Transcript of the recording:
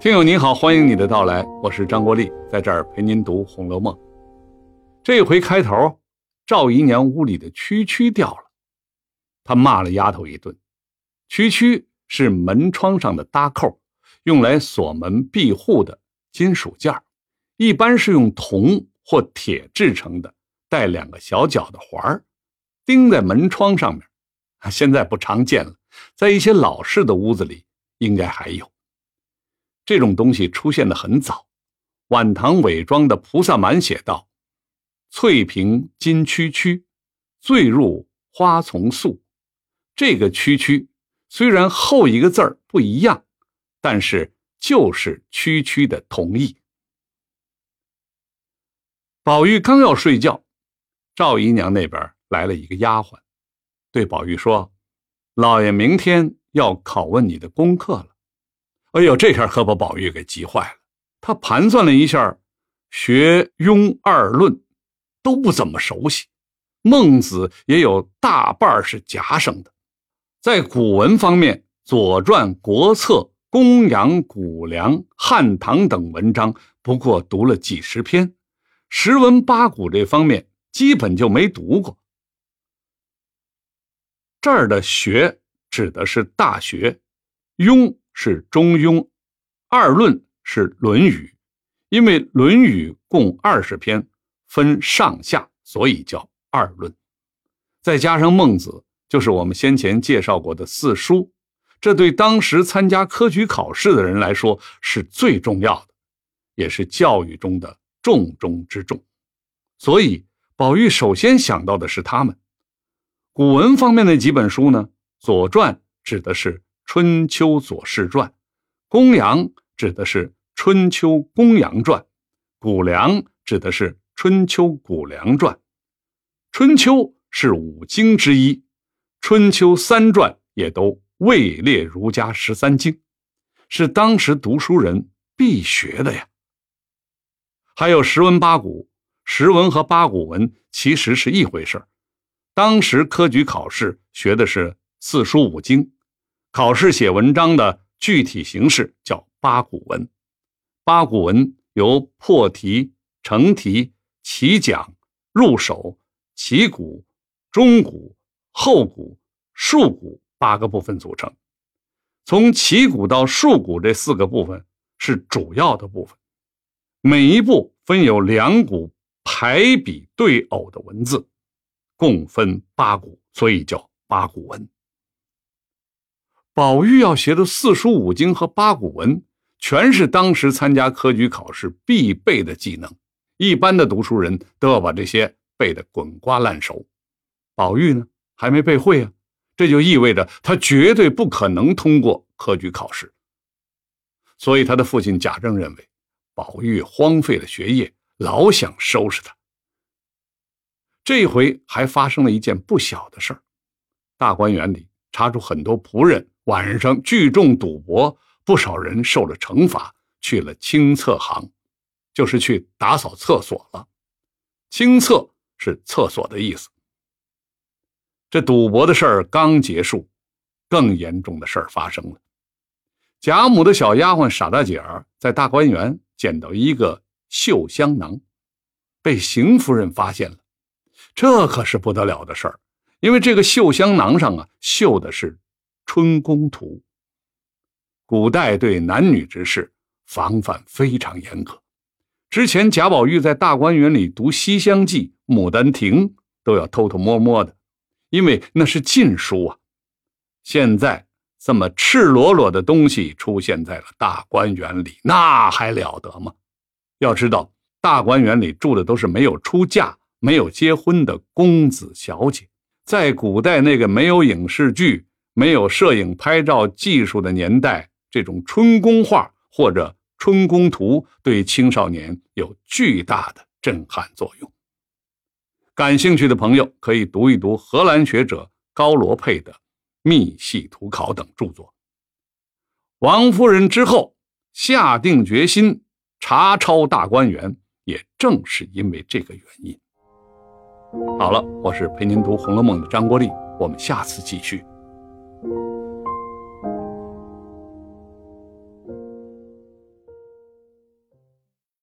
听友您好，欢迎你的到来，我是张国立，在这儿陪您读《红楼梦》。这回开头，赵姨娘屋里的蛐蛐掉了，她骂了丫头一顿。蛐蛐是门窗上的搭扣，用来锁门闭户的金属件一般是用铜或铁制成的，带两个小角的环儿，钉在门窗上面。现在不常见了，在一些老式的屋子里应该还有。这种东西出现的很早，晚唐伪装的菩萨蛮写道：“翠屏金蛐蛐，醉入花丛宿。”这个“蛐蛐”虽然后一个字儿不一样，但是就是“蛐蛐”的同义。宝玉刚要睡觉，赵姨娘那边来了一个丫鬟，对宝玉说：“老爷明天要拷问你的功课了。”哎呦，这下可把宝玉给急坏了。他盘算了一下，学庸二论都不怎么熟悉，孟子也有大半是夹生的。在古文方面，《左传》《国策》《公羊》《谷梁》《汉唐》等文章不过读了几十篇，十文八古这方面基本就没读过。这儿的“学”指的是《大学》，“庸”。是中庸，二论是《论语》，因为《论语》共二十篇，分上下，所以叫二论。再加上孟子，就是我们先前介绍过的四书，这对当时参加科举考试的人来说是最重要的，也是教育中的重中之重。所以宝玉首先想到的是他们。古文方面的几本书呢，《左传》指的是。《春秋左氏传》，公羊指的是《春秋公羊传》，谷梁指的是《春秋谷梁传》。春秋是五经之一，春秋三传也都位列儒家十三经，是当时读书人必学的呀。还有十文八股，十文和八股文其实是一回事当时科举考试学的是四书五经。考试写文章的具体形式叫八股文，八股文由破题、成题、起讲、入手、起鼓、中鼓、后鼓、竖鼓八个部分组成。从起鼓到竖鼓这四个部分是主要的部分，每一步分有两股排比对偶的文字，共分八股，所以叫八股文。宝玉要学的四书五经和八股文，全是当时参加科举考试必备的技能。一般的读书人都要把这些背得滚瓜烂熟。宝玉呢，还没背会啊，这就意味着他绝对不可能通过科举考试。所以他的父亲贾政认为，宝玉荒废了学业，老想收拾他。这回还发生了一件不小的事儿，大观园里查出很多仆人。晚上聚众赌博，不少人受了惩罚，去了清厕行，就是去打扫厕所了。清厕是厕所的意思。这赌博的事儿刚结束，更严重的事儿发生了。贾母的小丫鬟傻大姐儿在大观园捡到一个绣香囊，被邢夫人发现了。这可是不得了的事儿，因为这个绣香囊上啊，绣的是。春宫图。古代对男女之事防范非常严格。之前贾宝玉在大观园里读《西厢记》《牡丹亭》，都要偷偷摸摸的，因为那是禁书啊。现在这么赤裸裸的东西出现在了大观园里，那还了得吗？要知道，大观园里住的都是没有出嫁、没有结婚的公子小姐，在古代那个没有影视剧。没有摄影拍照技术的年代，这种春宫画或者春宫图对青少年有巨大的震撼作用。感兴趣的朋友可以读一读荷兰学者高罗佩的《密系图考》等著作。王夫人之后下定决心查抄大观园，也正是因为这个原因。好了，我是陪您读《红楼梦》的张国立，我们下次继续。